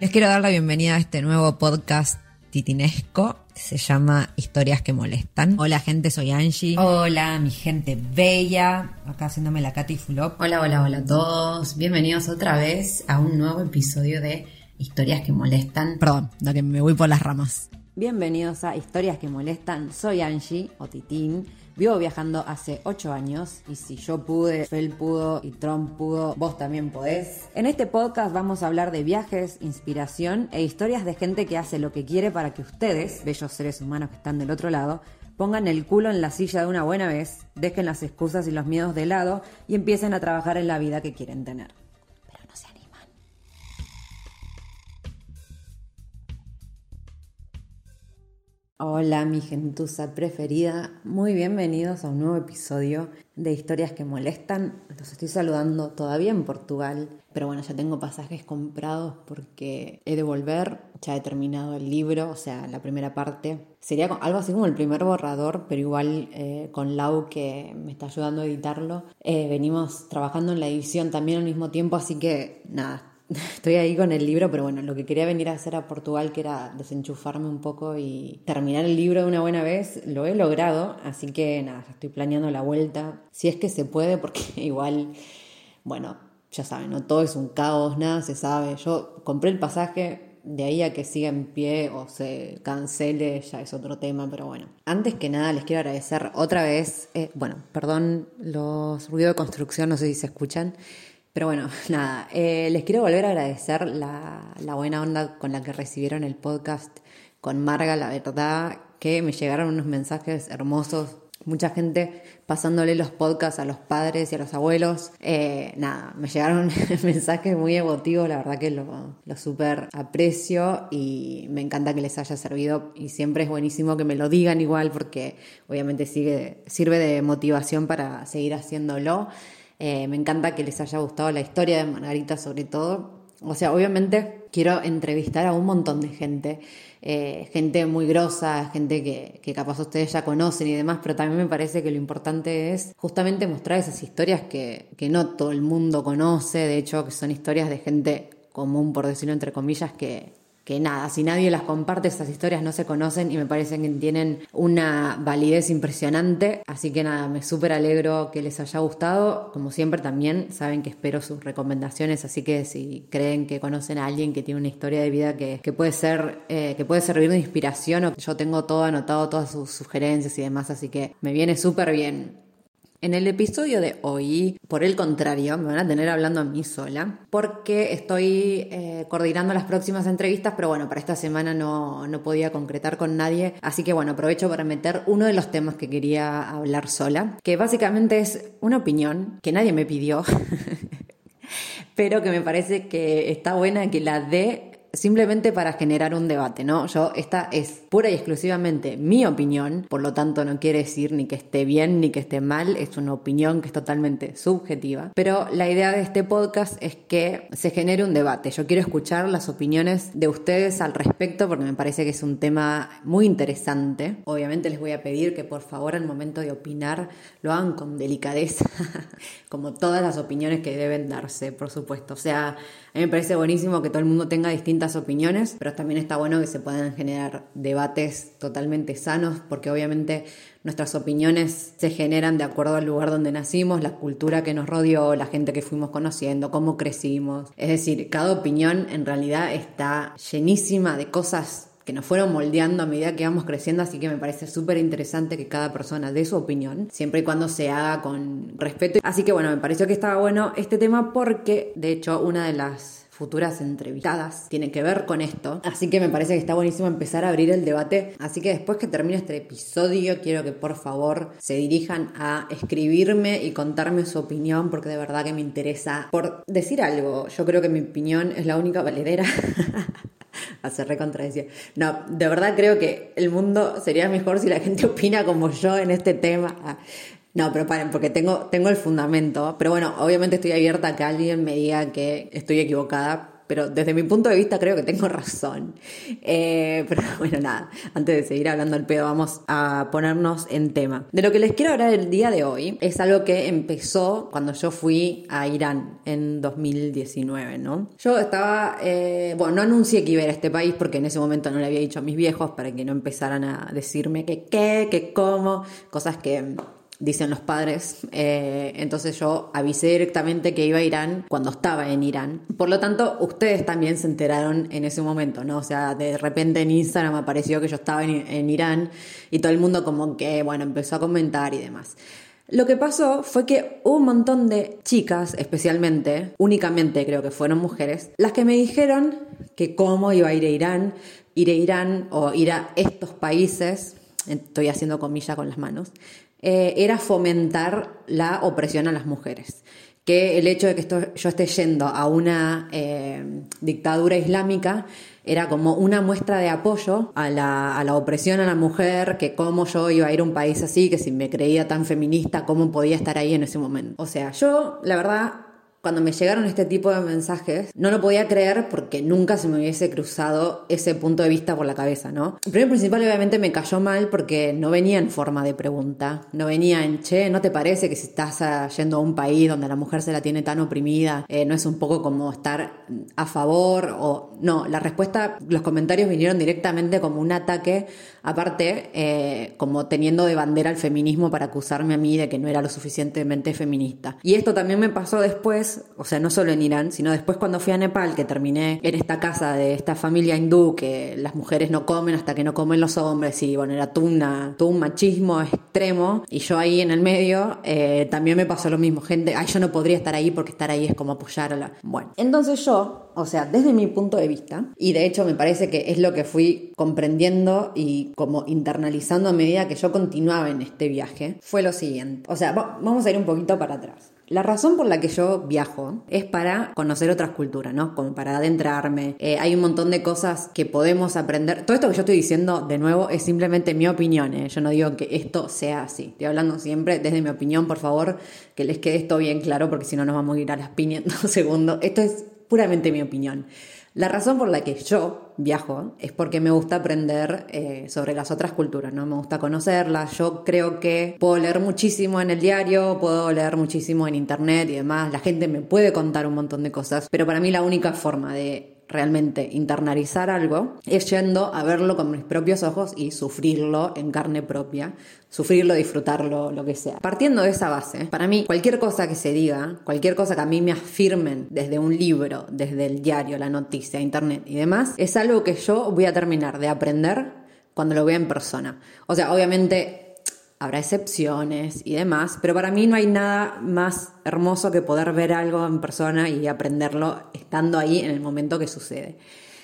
Les quiero dar la bienvenida a este nuevo podcast titinesco que se llama Historias que molestan. Hola gente, soy Angie. Hola, mi gente bella. Acá haciéndome la Katy Fulop. Hola, hola, hola a todos. Bienvenidos otra vez a un nuevo episodio de Historias que molestan. Perdón, la que me voy por las ramas. Bienvenidos a Historias que molestan. Soy Angie o Titín. Vivo viajando hace 8 años y si yo pude, Fel pudo y Trump pudo, vos también podés. En este podcast vamos a hablar de viajes, inspiración e historias de gente que hace lo que quiere para que ustedes, bellos seres humanos que están del otro lado, pongan el culo en la silla de una buena vez, dejen las excusas y los miedos de lado y empiecen a trabajar en la vida que quieren tener. Hola mi gentuza preferida, muy bienvenidos a un nuevo episodio de Historias que Molestan. Los estoy saludando todavía en Portugal, pero bueno, ya tengo pasajes comprados porque he de volver, ya he terminado el libro, o sea, la primera parte. Sería algo así como el primer borrador, pero igual eh, con Lau que me está ayudando a editarlo. Eh, venimos trabajando en la edición también al mismo tiempo, así que nada, Estoy ahí con el libro, pero bueno, lo que quería venir a hacer a Portugal, que era desenchufarme un poco y terminar el libro de una buena vez, lo he logrado, así que nada, estoy planeando la vuelta, si es que se puede, porque igual, bueno, ya saben, no todo es un caos, nada se sabe. Yo compré el pasaje, de ahí a que siga en pie o se cancele ya es otro tema, pero bueno. Antes que nada les quiero agradecer otra vez, eh, bueno, perdón los ruidos de construcción, no sé si se escuchan. Pero bueno, nada, eh, les quiero volver a agradecer la, la, buena onda con la que recibieron el podcast con Marga, la verdad que me llegaron unos mensajes hermosos, mucha gente pasándole los podcasts a los padres y a los abuelos. Eh, nada, me llegaron mensajes muy emotivos, la verdad que lo, lo súper aprecio y me encanta que les haya servido y siempre es buenísimo que me lo digan igual porque obviamente sigue, sirve de motivación para seguir haciéndolo. Eh, me encanta que les haya gustado la historia de Margarita sobre todo. O sea, obviamente quiero entrevistar a un montón de gente, eh, gente muy grosa, gente que, que, capaz ustedes ya conocen y demás, pero también me parece que lo importante es justamente mostrar esas historias que, que no todo el mundo conoce, de hecho que son historias de gente común, por decirlo entre comillas, que, que nada, si nadie las comparte, esas historias no se conocen y me parecen que tienen una validez impresionante. Así que nada, me súper alegro que les haya gustado. Como siempre también saben que espero sus recomendaciones, así que si creen que conocen a alguien que tiene una historia de vida que, que puede ser, eh, que puede servir de inspiración, o yo tengo todo anotado, todas sus sugerencias y demás, así que me viene súper bien. En el episodio de hoy, por el contrario, me van a tener hablando a mí sola, porque estoy eh, coordinando las próximas entrevistas, pero bueno, para esta semana no, no podía concretar con nadie, así que bueno, aprovecho para meter uno de los temas que quería hablar sola, que básicamente es una opinión que nadie me pidió, pero que me parece que está buena que la dé simplemente para generar un debate, ¿no? Yo, esta es pura y exclusivamente mi opinión, por lo tanto no quiere decir ni que esté bien ni que esté mal, es una opinión que es totalmente subjetiva, pero la idea de este podcast es que se genere un debate. Yo quiero escuchar las opiniones de ustedes al respecto porque me parece que es un tema muy interesante. Obviamente les voy a pedir que por favor al momento de opinar lo hagan con delicadeza, como todas las opiniones que deben darse, por supuesto. O sea, a mí me parece buenísimo que todo el mundo tenga distintas opiniones, pero también está bueno que se puedan generar debates totalmente sanos, porque obviamente nuestras opiniones se generan de acuerdo al lugar donde nacimos, la cultura que nos rodeó, la gente que fuimos conociendo, cómo crecimos. Es decir, cada opinión en realidad está llenísima de cosas que nos fueron moldeando a medida que íbamos creciendo, así que me parece súper interesante que cada persona dé su opinión, siempre y cuando se haga con respeto. Así que bueno, me pareció que estaba bueno este tema porque, de hecho, una de las futuras entrevistadas tiene que ver con esto. Así que me parece que está buenísimo empezar a abrir el debate. Así que después que termine este episodio, quiero que por favor se dirijan a escribirme y contarme su opinión, porque de verdad que me interesa. Por decir algo, yo creo que mi opinión es la única valedera. hacer recontradicción. No, de verdad creo que el mundo sería mejor si la gente opina como yo en este tema. Ah, no, pero paren, porque tengo, tengo el fundamento. Pero bueno, obviamente estoy abierta a que alguien me diga que estoy equivocada pero desde mi punto de vista creo que tengo razón. Eh, pero bueno, nada, antes de seguir hablando al pedo, vamos a ponernos en tema. De lo que les quiero hablar el día de hoy es algo que empezó cuando yo fui a Irán en 2019, ¿no? Yo estaba, eh, bueno, no anuncié que iba a ir a este país porque en ese momento no le había dicho a mis viejos para que no empezaran a decirme que qué, que cómo, cosas que dicen los padres. Eh, entonces yo avisé directamente que iba a Irán cuando estaba en Irán. Por lo tanto, ustedes también se enteraron en ese momento, ¿no? O sea, de repente en Instagram apareció que yo estaba en, Irán y todo el mundo como que, bueno, empezó a comentar y demás. Lo que pasó fue que un montón de chicas, especialmente, únicamente creo que fueron mujeres, las que me dijeron que cómo iba a ir a Irán, ir a Irán o ir a estos países, estoy haciendo comillas con las manos, eh, era fomentar la opresión a las mujeres. Que el hecho de que yo esté yendo a una eh, dictadura islámica era como una muestra de apoyo a la, a la, opresión a la mujer, que cómo yo iba a ir a un país así, que si me creía tan feminista, cómo podía estar ahí en ese momento. O sea, yo, la verdad, cuando me llegaron este tipo de mensajes, no lo podía creer porque nunca se me hubiese cruzado ese punto de vista por la cabeza, ¿no? El primer principal obviamente me cayó mal porque no venía en forma de pregunta, no venía en, che, ¿no te parece que si estás ah, yendo a un país donde la mujer se la tiene tan oprimida, eh, no es un poco como estar a favor o no? La respuesta, los comentarios vinieron directamente como un ataque, aparte, eh, como teniendo de bandera el feminismo para acusarme a mí de que no era lo suficientemente feminista. Y esto también me pasó después o sea, no solo en Irán, sino después cuando fui a Nepal, que terminé en esta casa de esta familia hindú, que las mujeres no comen hasta que no comen los hombres, y bueno, era todo, un machismo extremo, y yo ahí en el medio eh, también me pasó lo mismo, gente, ay, yo no podría estar ahí porque estar ahí es como apoyarla. Bueno, entonces yo, o sea, desde mi punto de vista, y de hecho me parece que es lo que fui comprendiendo y como internalizando a medida que yo continuaba en este viaje, fue lo siguiente. O sea, vamos a ir un poquito para atrás. La razón por la que yo viajo es para conocer otras culturas, ¿no? Como para adentrarme. Eh, hay un montón de cosas que podemos aprender. Todo esto que yo estoy diciendo, de nuevo, es simplemente mi opinión. ¿eh? Yo no digo que esto sea así. Estoy hablando siempre desde mi opinión, por favor, que les quede esto bien claro, porque si no nos vamos a ir a las piñas en dos segundos. Esto es puramente mi opinión. La razón por la que yo viajo es porque me gusta aprender eh, sobre las otras culturas, ¿no? Me gusta conocerlas. Yo creo que puedo leer muchísimo en el diario, puedo leer muchísimo en internet y demás. La gente me puede contar un montón de cosas, pero para mí la única forma de realmente internalizar algo es yendo a verlo con mis propios ojos y sufrirlo en carne propia, sufrirlo, disfrutarlo, lo que sea. Partiendo de esa base, para mí cualquier cosa que se diga, cualquier cosa que a mí me afirmen desde un libro, desde el diario, la noticia, internet y demás, es algo que yo voy a terminar de aprender cuando lo vea en persona. O sea, obviamente habrá excepciones y demás, pero para mí no hay nada más hermoso que poder ver algo en persona y aprenderlo estando ahí en el momento que sucede.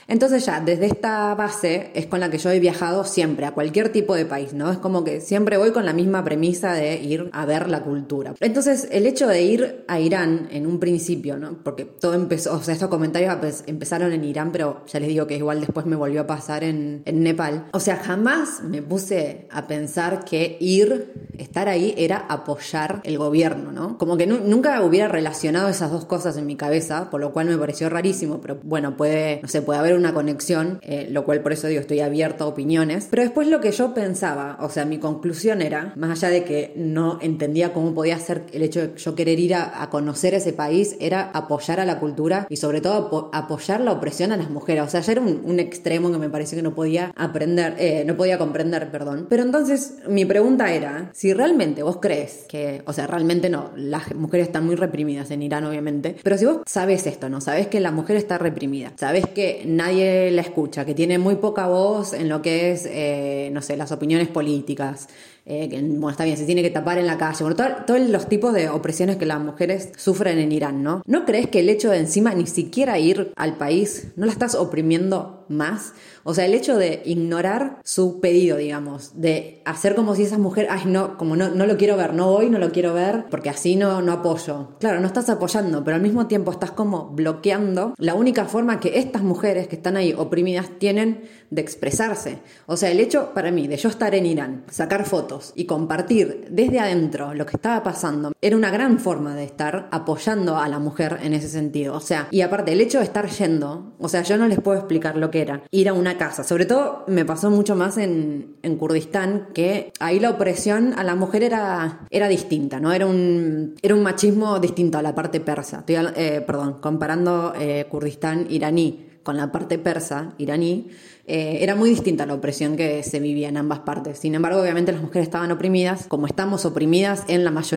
Entonces ya, desde esta base es con la que yo he viajado siempre, a cualquier tipo de país, ¿no? Es como que siempre voy con la misma premisa de ir a ver la cultura. Entonces, el hecho de ir a Irán en un principio, ¿no? Porque todo empezó, o sea, estos comentarios empezaron en Irán, pero ya les digo que igual después me volvió a pasar en, Nepal. O sea, jamás me puse a pensar que ir, estar ahí, era apoyar el gobierno, ¿no? Como que nunca hubiera relacionado esas dos cosas en mi cabeza, por lo cual me pareció rarísimo, pero bueno, puede, no sé, puede haber una conexión, eh, lo cual por eso digo, estoy abierta a opiniones. Pero después lo que yo pensaba, o sea, mi conclusión era, más allá de que no entendía cómo podía ser el hecho de yo querer ir a, conocer ese país, era apoyar a la cultura y sobre todo apoyar la opresión a las mujeres. O sea, ya era un, extremo que me pareció que no podía aprender, eh, no podía comprender, perdón. Pero entonces mi pregunta era, si realmente vos crees que, o sea, realmente no, las mujeres están muy reprimidas en Irán, obviamente, pero si vos sabes esto, ¿no? Sabes que la mujer está reprimida, sabes que nadie la escucha, que tiene muy poca voz en lo que es, eh, no sé, las opiniones políticas, eh, que, bueno, está bien, se tiene que tapar en la calle, bueno, todos los tipos de opresiones que las mujeres sufren en Irán, ¿no? ¿No crees que el hecho de encima ni siquiera ir al país, no la estás oprimiendo más? O sea, el hecho de ignorar su pedido, digamos, de hacer como si esa mujer, ay, no, como no, no lo quiero ver, no voy, no lo quiero ver, porque así no, no apoyo. Claro, no estás apoyando, pero al mismo tiempo estás como bloqueando la única forma que estas mujeres que están ahí oprimidas tienen de expresarse. O sea, el hecho para mí de yo estar en Irán, sacar fotos y compartir desde adentro lo que estaba pasando, era una gran forma de estar apoyando a la mujer en ese sentido. O sea, y aparte el hecho de estar yendo, o sea, yo no les puedo explicar lo que era ir a una casa. Sobre todo me pasó mucho más en, en Kurdistán, que ahí la opresión a la mujer era, era distinta, ¿no? Era un, era un machismo distinto a la parte persa. Estoy, eh, perdón, comparando eh, Kurdistán iraní con la parte persa iraní, eh, era muy distinta la opresión que se vivía en ambas partes. Sin embargo, obviamente las mujeres estaban oprimidas, como estamos oprimidas en la mayoría.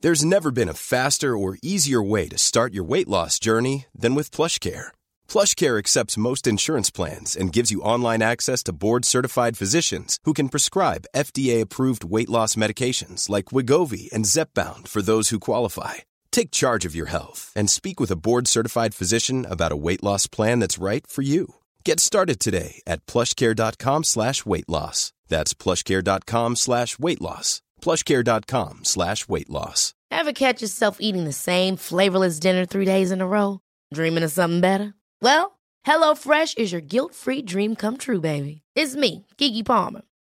There's never been a faster or easier way to start your weight loss journey than with PlushCare. PlushCare accepts most insurance plans and gives you online access to board-certified physicians who can prescribe FDA-approved weight loss medications like Wigovi and Zepbound for those who qualify. Take charge of your health and speak with a board-certified physician about a weight loss plan that's right for you. Get started today at plushcare.com slash weight loss. That's plushcare.com slash weight loss. plushcare.com slash weight loss. Ever catch yourself eating the same flavorless dinner three days in a row? Dreaming of something better? Well, HelloFresh is your guilt-free dream come true, baby. It's me, Kiki Palmer.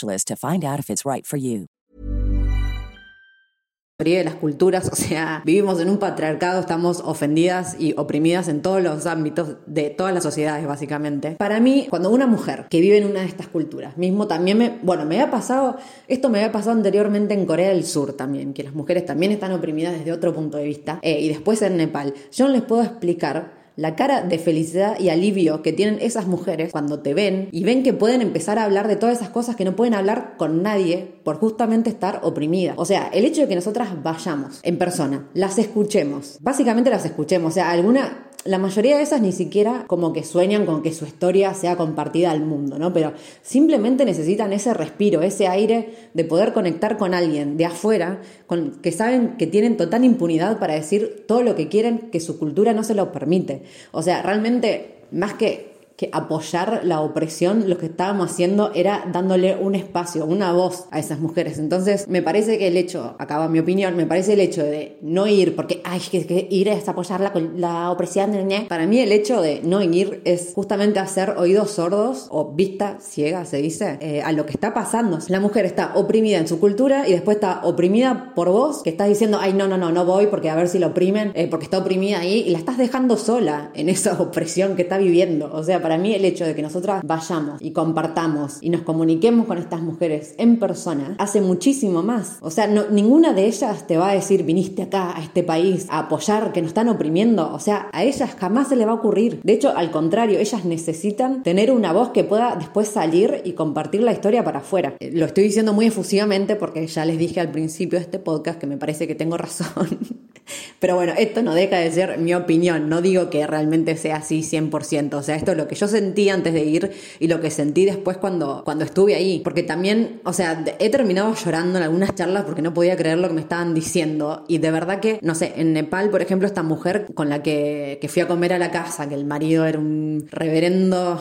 specialist to find out if it's right for you. de las culturas, o sea, vivimos en un patriarcado, estamos ofendidas y oprimidas en todos los ámbitos de todas las sociedades, básicamente. Para mí, cuando una mujer que vive en una de estas culturas, mismo también me, bueno, me había pasado, esto me había pasado anteriormente en Corea del Sur también, que las mujeres también están oprimidas desde otro punto de vista, eh, y después en Nepal. Yo no les puedo explicar la cara de felicidad y alivio que tienen esas mujeres cuando te ven y ven que pueden empezar a hablar de todas esas cosas que no pueden hablar con nadie por justamente estar oprimidas. O sea, el hecho de que nosotras vayamos en persona, las escuchemos, básicamente las escuchemos, o sea, alguna la mayoría de esas ni siquiera como que sueñan con que su historia sea compartida al mundo, ¿no? Pero simplemente necesitan ese respiro, ese aire de poder conectar con alguien de afuera, con, que saben que tienen total impunidad para decir todo lo que quieren, que su cultura no se lo permite. O sea, realmente, más que que apoyar la opresión, lo que estábamos haciendo era dándole un espacio, una voz a esas mujeres. Entonces, me parece que el hecho, acaba mi opinión, me parece el hecho de no ir, porque, ay, que, ir es apoyar la, la opresión, para mí el hecho de no ir es justamente hacer oídos sordos o vista ciega, se dice, eh, a lo que está pasando. La mujer está oprimida en su cultura y después está oprimida por vos, que estás diciendo, ay, no, no, no, no voy porque a ver si lo oprimen, eh, porque está oprimida ahí y la estás dejando sola en esa opresión que está viviendo. O sea, para mí el hecho de que nosotras vayamos y compartamos y nos comuniquemos con estas mujeres en persona hace muchísimo más. O sea, no, ninguna de ellas te va a decir viniste acá a este país a apoyar que nos están oprimiendo. O sea, a ellas jamás se le va a ocurrir. De hecho, al contrario, ellas necesitan tener una voz que pueda después salir y compartir la historia para afuera. Eh, lo estoy diciendo muy efusivamente porque ya les dije al principio de este podcast que me parece que tengo razón. Pero bueno, esto no deja de ser mi opinión, no digo que realmente sea así 100%, o sea, esto es lo que yo sentí antes de ir y lo que sentí después cuando, cuando estuve ahí, porque también, o sea, he terminado llorando en algunas charlas porque no podía creer lo que me estaban diciendo y de verdad que, no sé, en Nepal, por ejemplo, esta mujer con la que, fui a comer a la casa, que el marido era un reverendo,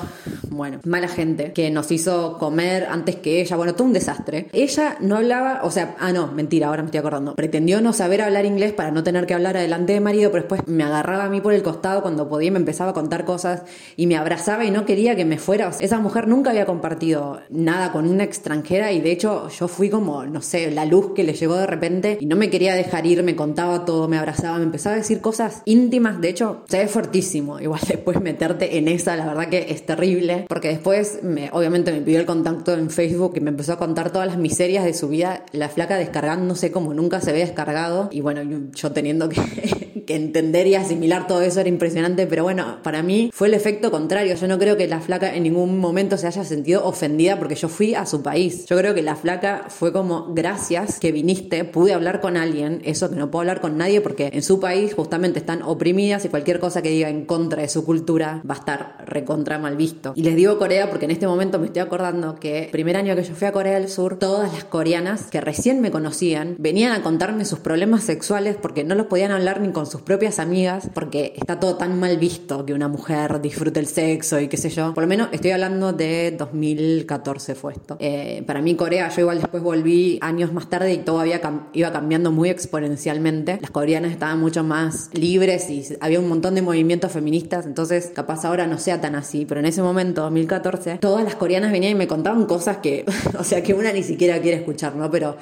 bueno, mala gente, que nos hizo comer antes que ella, bueno, todo un desastre. Ella no hablaba, o sea, ah, no, mentira, ahora me estoy acordando, pretendió no saber hablar inglés para no tener que hablar adelante de marido, pero después me agarraba a mí por el costado cuando podía y me empezaba a contar cosas y me abrazaba y no quería que me fuera. esa mujer nunca había compartido nada con una extranjera y de hecho yo fui como, no sé, la luz que le llegó de repente y no me quería dejar ir, me contaba todo, me abrazaba, me empezaba a decir cosas íntimas. De hecho, se ve fuertísimo. Igual después meterte en esa, la verdad que es terrible, porque después me, obviamente me pidió el contacto en Facebook y me empezó a contar todas las miserias de su vida, la flaca descargándose como nunca se había descargado y bueno, yo tenía que, entender y asimilar todo eso era impresionante, pero bueno, para mí fue el efecto contrario. Yo no creo que la flaca en ningún momento se haya sentido ofendida porque yo fui a su país. Yo creo que la flaca fue como, gracias que viniste, pude hablar con alguien, eso que no puedo hablar con nadie porque en su país justamente están oprimidas y cualquier cosa que diga en contra de su cultura va a estar recontra mal visto. Y les digo Corea porque en este momento me estoy acordando que el primer año que yo fui a Corea del Sur, todas las coreanas que recién me conocían venían a contarme sus problemas sexuales porque no los podían hablar ni con sus propias amigas porque está todo tan mal visto que una mujer disfrute el sexo y qué sé yo. Por lo menos estoy hablando de 2014 fue esto. Eh, para mí Corea, yo igual después volví años más tarde y todo iba cambiando muy exponencialmente. Las coreanas estaban mucho más libres y había un montón de movimientos feministas, entonces capaz ahora no sea tan así, pero en ese momento, 2014, todas las coreanas venían y me contaban cosas que, o sea, que una ni siquiera quiere escuchar, ¿no? Pero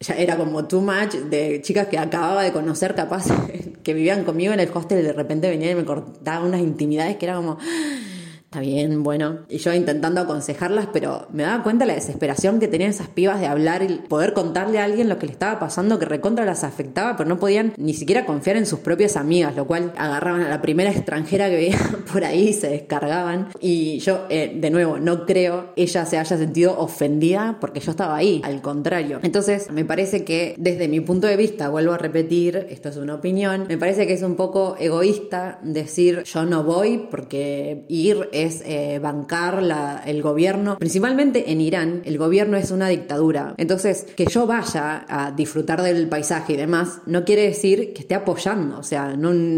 ya era como too much de chicas que acababa de conocer capaz que vivían conmigo en el hostel y de repente venían y me cortaban unas intimidades que era como está bien, bueno. Y yo intentando aconsejarlas, pero me daba cuenta la desesperación que tenían esas pibas de hablar y poder contarle a alguien lo que le estaba pasando, que recontra las afectaba, pero no podían ni siquiera confiar en sus propias amigas, lo cual agarraban a la primera extranjera que veían por ahí y se descargaban. Y yo, eh, de nuevo, no creo ella se haya sentido ofendida porque yo estaba ahí, al contrario. Entonces, me parece que desde mi punto de vista, vuelvo a repetir, esto es una opinión, me parece que es un poco egoísta decir yo no voy porque ir es eh, bancar el gobierno. Principalmente en Irán, el gobierno es una dictadura. Entonces, que yo vaya a disfrutar del paisaje y demás, no quiere decir que esté apoyando. O sea,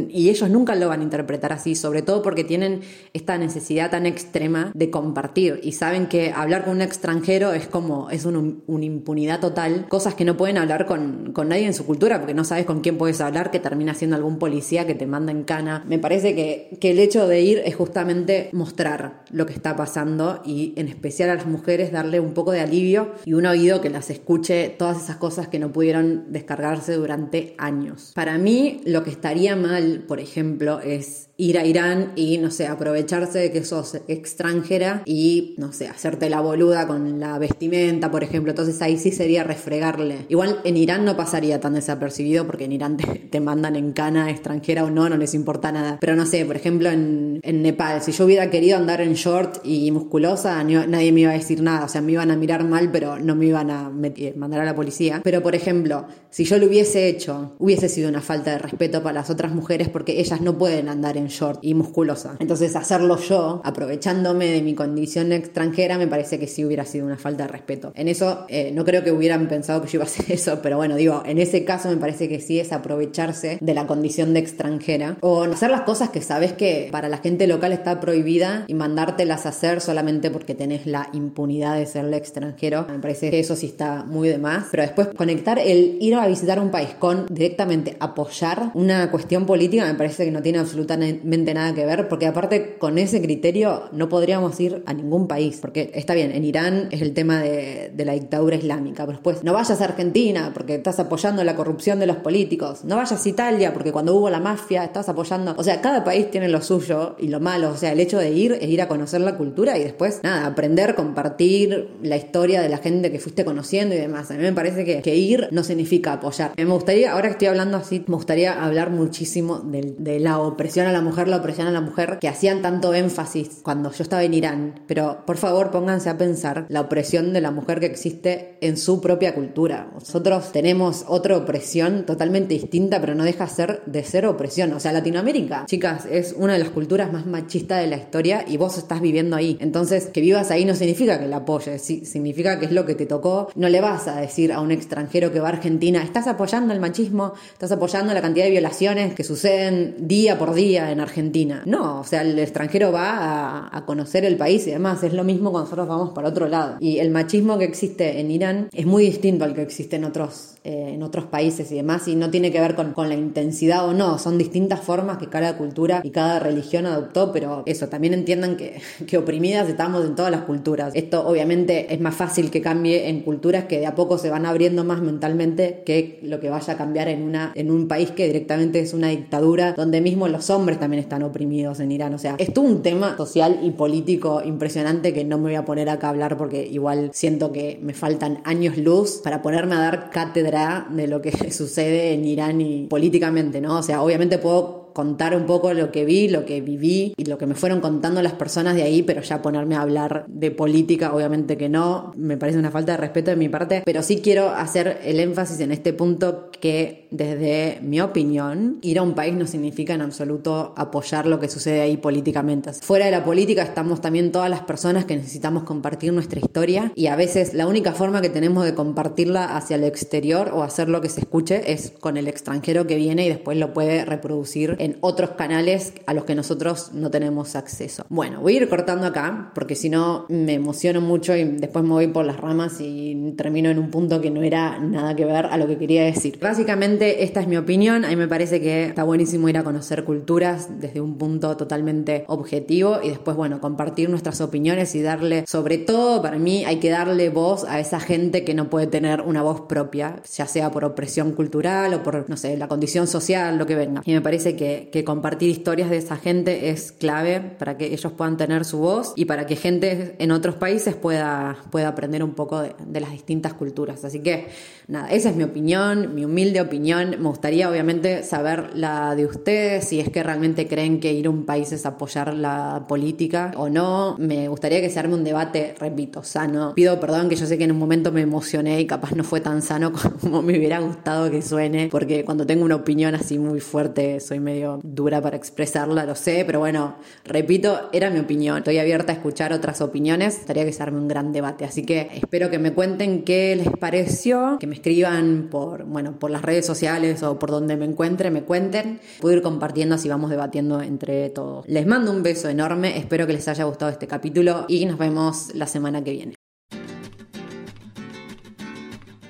y ellos nunca lo van a interpretar así, sobre todo porque tienen esta necesidad tan extrema de compartir y saben que hablar con un extranjero es como, es una impunidad total, cosas que no pueden hablar con, con nadie en su cultura porque no sabes con quién puedes hablar, que termina siendo algún policía que te manda en cana. Me parece que, que el hecho de ir es justamente mostrar mostrar lo que está pasando y en especial a las mujeres darle un poco de alivio y un oído que las escuche todas esas cosas que no pudieron descargarse durante años. Para mí lo que estaría mal, por ejemplo, es ir a Irán y, no sé, aprovecharse de que sos extranjera y, no sé, hacerte la boluda con la vestimenta, por ejemplo. Entonces ahí sí sería refregarle. Igual en Irán no pasaría tan desapercibido porque en Irán te, mandan en cana extranjera o no, no les importa nada. Pero no sé, por ejemplo en, en Nepal, si yo hubiera querido andar en short y musculosa, nadie me iba a decir nada. O sea, me iban a mirar mal, pero no me iban a mandar a la policía. Pero por ejemplo, si yo lo hubiese hecho, hubiese sido una falta de respeto para las otras mujeres porque ellas no pueden andar en short y musculosa. Entonces hacerlo yo, aprovechándome de mi condición extranjera, me parece que sí hubiera sido una falta de respeto. En eso eh, no creo que hubieran pensado que yo iba a hacer eso, pero bueno, digo, en ese caso me parece que sí es aprovecharse de la condición de extranjera o hacer las cosas que sabes que para la gente local está prohibida y mandártelas a hacer solamente porque tenés la impunidad de serle extranjero. Me parece que eso sí está muy de más. Pero después conectar el ir a visitar un país con directamente apoyar una cuestión política me parece que no tiene absolutamente nada que ver porque aparte con ese criterio no podríamos ir a ningún país. Porque está bien, en Irán es el tema de, de la dictadura islámica, pero después no vayas a Argentina porque estás apoyando la corrupción de los políticos. No vayas a Italia porque cuando hubo la mafia estás apoyando. O sea, cada país tiene lo suyo y lo malo. O sea, el hecho de ir es ir a conocer la cultura y después, nada, aprender, compartir la historia de la gente que fuiste conociendo y demás. A mí me parece que, que ir no significa apoyar. Me gustaría, ahora que estoy hablando así, me gustaría hablar muchísimo de, de la opresión a la mujer, la opresión a la mujer, que hacían tanto énfasis cuando yo estaba en Irán. Pero por favor, pónganse a pensar la opresión de la mujer que existe en su propia cultura. Nosotros tenemos otra opresión totalmente distinta, pero no deja ser de ser opresión. O sea, Latinoamérica, chicas, es una de las culturas más machistas de la historia y vos estás viviendo ahí. Entonces, que vivas ahí no significa que la apoyes, significa que es lo que te tocó. No le vas a decir a un extranjero que va a Argentina, estás apoyando el machismo, estás apoyando la cantidad de violaciones que suceden día por día en Argentina. No, o sea, el extranjero va a, conocer el país y demás. Es lo mismo cuando nosotros vamos para otro lado. Y el machismo que existe en Irán es muy distinto al que existe en otros, eh, en otros países y demás, y no tiene que ver con, con la intensidad o no. Son distintas formas que cada cultura y cada religión adoptó, pero eso, también entiendan que, que oprimidas estamos en todas las culturas. Esto obviamente es más fácil que cambie en culturas que de a poco se van abriendo más mentalmente que lo que vaya a cambiar en, una, en un país que directamente es una dictadura donde mismo los hombres también están oprimidos en Irán. O sea, es todo un tema social y político impresionante que no me voy a poner acá a hablar porque igual siento que me faltan años luz para ponerme a dar cátedra de lo que sucede en Irán y políticamente, ¿no? O sea, obviamente puedo contar un poco lo que vi, lo que viví y lo que me fueron contando las personas de ahí, pero ya ponerme a hablar de política, obviamente que no, me parece una falta de respeto de mi parte, pero sí quiero hacer el énfasis en este punto que desde mi opinión, ir a un país no significa en absoluto apoyar lo que sucede ahí políticamente. Fuera de la política estamos también todas las personas que necesitamos compartir nuestra historia y a veces la única forma que tenemos de compartirla hacia el exterior o hacer lo que se escuche es con el extranjero que viene y después lo puede reproducir en otros canales a los que nosotros no tenemos acceso. Bueno, voy a ir cortando acá porque si no me emociono mucho y después me voy por las ramas y termino en un punto que no era nada que ver a lo que quería decir. Básicamente esta es mi opinión, a mí me parece que está buenísimo ir a conocer culturas desde un punto totalmente objetivo y después, bueno, compartir nuestras opiniones y darle, sobre todo para mí hay que darle voz a esa gente que no puede tener una voz propia, ya sea por opresión cultural o por, no sé, la condición social, lo que venga. Y me parece que que, compartir historias de esa gente es clave para que ellos puedan tener su voz y para que gente en otros países pueda, pueda aprender un poco de, de las distintas culturas. Así que nada, esa es mi opinión, mi humilde opinión. Me gustaría obviamente saber la de ustedes, si es que realmente creen que ir a un país es apoyar la política o no. Me gustaría que se arme un debate, repito, sano. Pido perdón que yo sé que en un momento me emocioné y capaz no fue tan sano como me hubiera gustado que suene, porque cuando tengo una opinión así muy fuerte soy medio dura para expresarla, lo sé, pero bueno, repito, era mi opinión. Estoy abierta a escuchar otras opiniones. Estaría que se un gran debate. Así que espero que me cuenten qué les pareció, que me escriban por, bueno, por las redes sociales o por donde me encuentre, me cuenten. Puedo ir compartiendo así vamos debatiendo entre todos. Les mando un beso enorme, espero que les haya gustado este capítulo y nos vemos la semana que viene.